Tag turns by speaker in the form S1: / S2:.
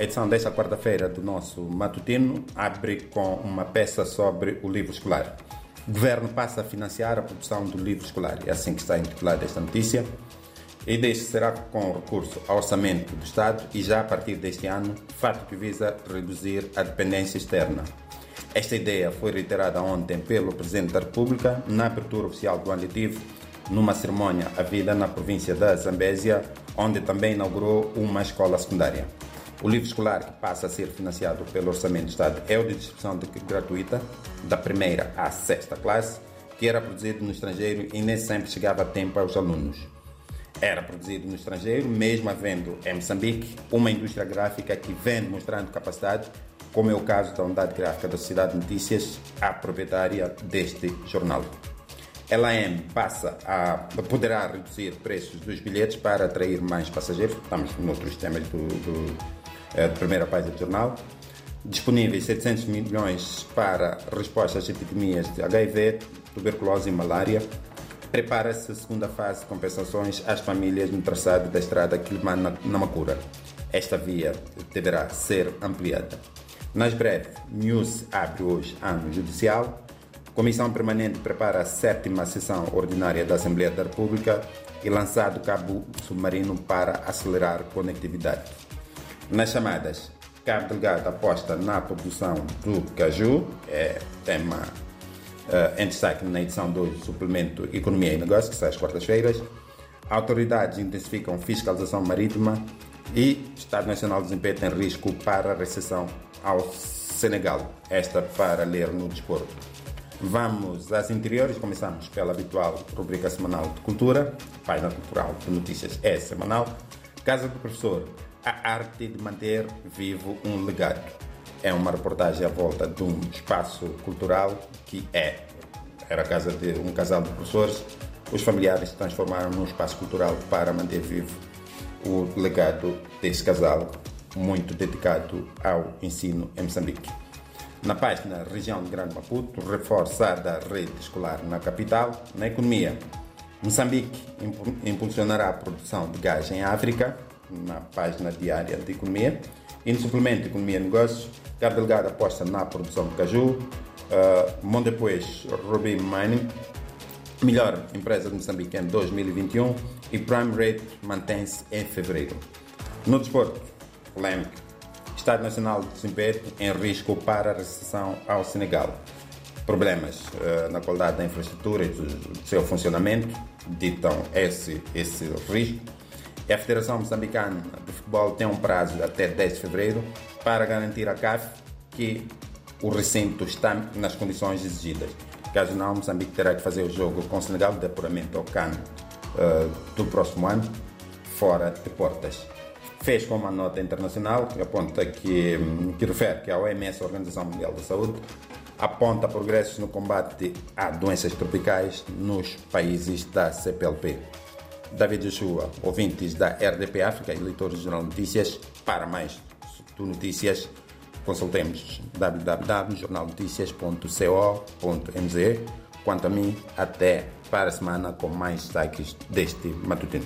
S1: A edição desta quarta-feira do nosso matutino abre com uma peça sobre o livro escolar. O governo passa a financiar a produção do livro escolar. É assim que está intitulada esta notícia. E deste será com recurso ao orçamento do Estado e já a partir deste ano, fato que visa reduzir a dependência externa. Esta ideia foi reiterada ontem pelo Presidente da República na abertura oficial do ano letivo, numa cerimônia havida na província da Zambésia, onde também inaugurou uma escola secundária. O livro escolar que passa a ser financiado pelo Orçamento do Estado é o de distribuição de gratuita, da primeira à sexta classe, que era produzido no estrangeiro e nem sempre chegava a tempo aos alunos. Era produzido no estrangeiro, mesmo havendo em Moçambique uma indústria gráfica que vem demonstrando capacidade, como é o caso da unidade gráfica da Sociedade de Notícias, a proprietária deste jornal. LAM passa a poderá reduzir preços dos bilhetes para atrair mais passageiros. Estamos noutros temas do, do, eh, de primeira página do jornal. Disponíveis 700 milhões para resposta às epidemias de HIV, tuberculose e malária. Prepara-se a segunda fase de compensações às famílias no traçado da estrada Quilman-Namacura. Esta via deverá ser ampliada. Nas breves, News abre hoje ano judicial. Comissão Permanente prepara a sétima sessão ordinária da Assembleia da República e lançado cabo submarino para acelerar conectividade. Nas chamadas, Cabo Delgado aposta na produção do caju, é tema uh, em destaque na edição 2 do suplemento Economia e Negócios, que sai às quartas-feiras. Autoridades intensificam fiscalização marítima e Estado Nacional de Desempenho tem risco para a recessão ao Senegal. Esta para ler no desporto. Vamos às interiores, começamos pela habitual rubrica semanal de cultura, página cultural de notícias é semanal. Casa do Professor, a arte de manter vivo um legado. É uma reportagem à volta de um espaço cultural que é, era a casa de um casal de professores. Os familiares transformaram num espaço cultural para manter vivo o legado desse casal, muito dedicado ao ensino em Moçambique. Na página Região de Grande Maputo, reforçada a rede escolar na capital. Na economia, Moçambique impulsionará a produção de gás em África, na página diária de economia. E no suplemento Economia e Negócios, Cabo Delgado aposta na produção de caju, uh, Mondepois Ruby Mining, melhor empresa de Moçambique em 2021 e Prime Rate mantém-se em fevereiro. No desporto, polêmico, Estado Nacional de Desempenho em risco para a recessão ao Senegal. Problemas uh, na qualidade da infraestrutura e do, do seu funcionamento ditam esse, esse risco. A Federação Moçambicana de Futebol tem um prazo até 10 de fevereiro para garantir à CAF que o recinto está nas condições exigidas. Caso não, Moçambique terá que fazer o jogo com o Senegal de apuramento ao CAN uh, do próximo ano, fora de portas fez com uma nota internacional que aponta que, que refere que a OMS, a Organização Mundial da Saúde, aponta progressos no combate a doenças tropicais nos países da CPLP. David Joshua, ouvintes da RDP África e leitores do Jornal Notícias, para mais notícias, consultemos www.jornalnoticias.co.mz. Quanto a mim, até para a semana com mais destaques deste matutino.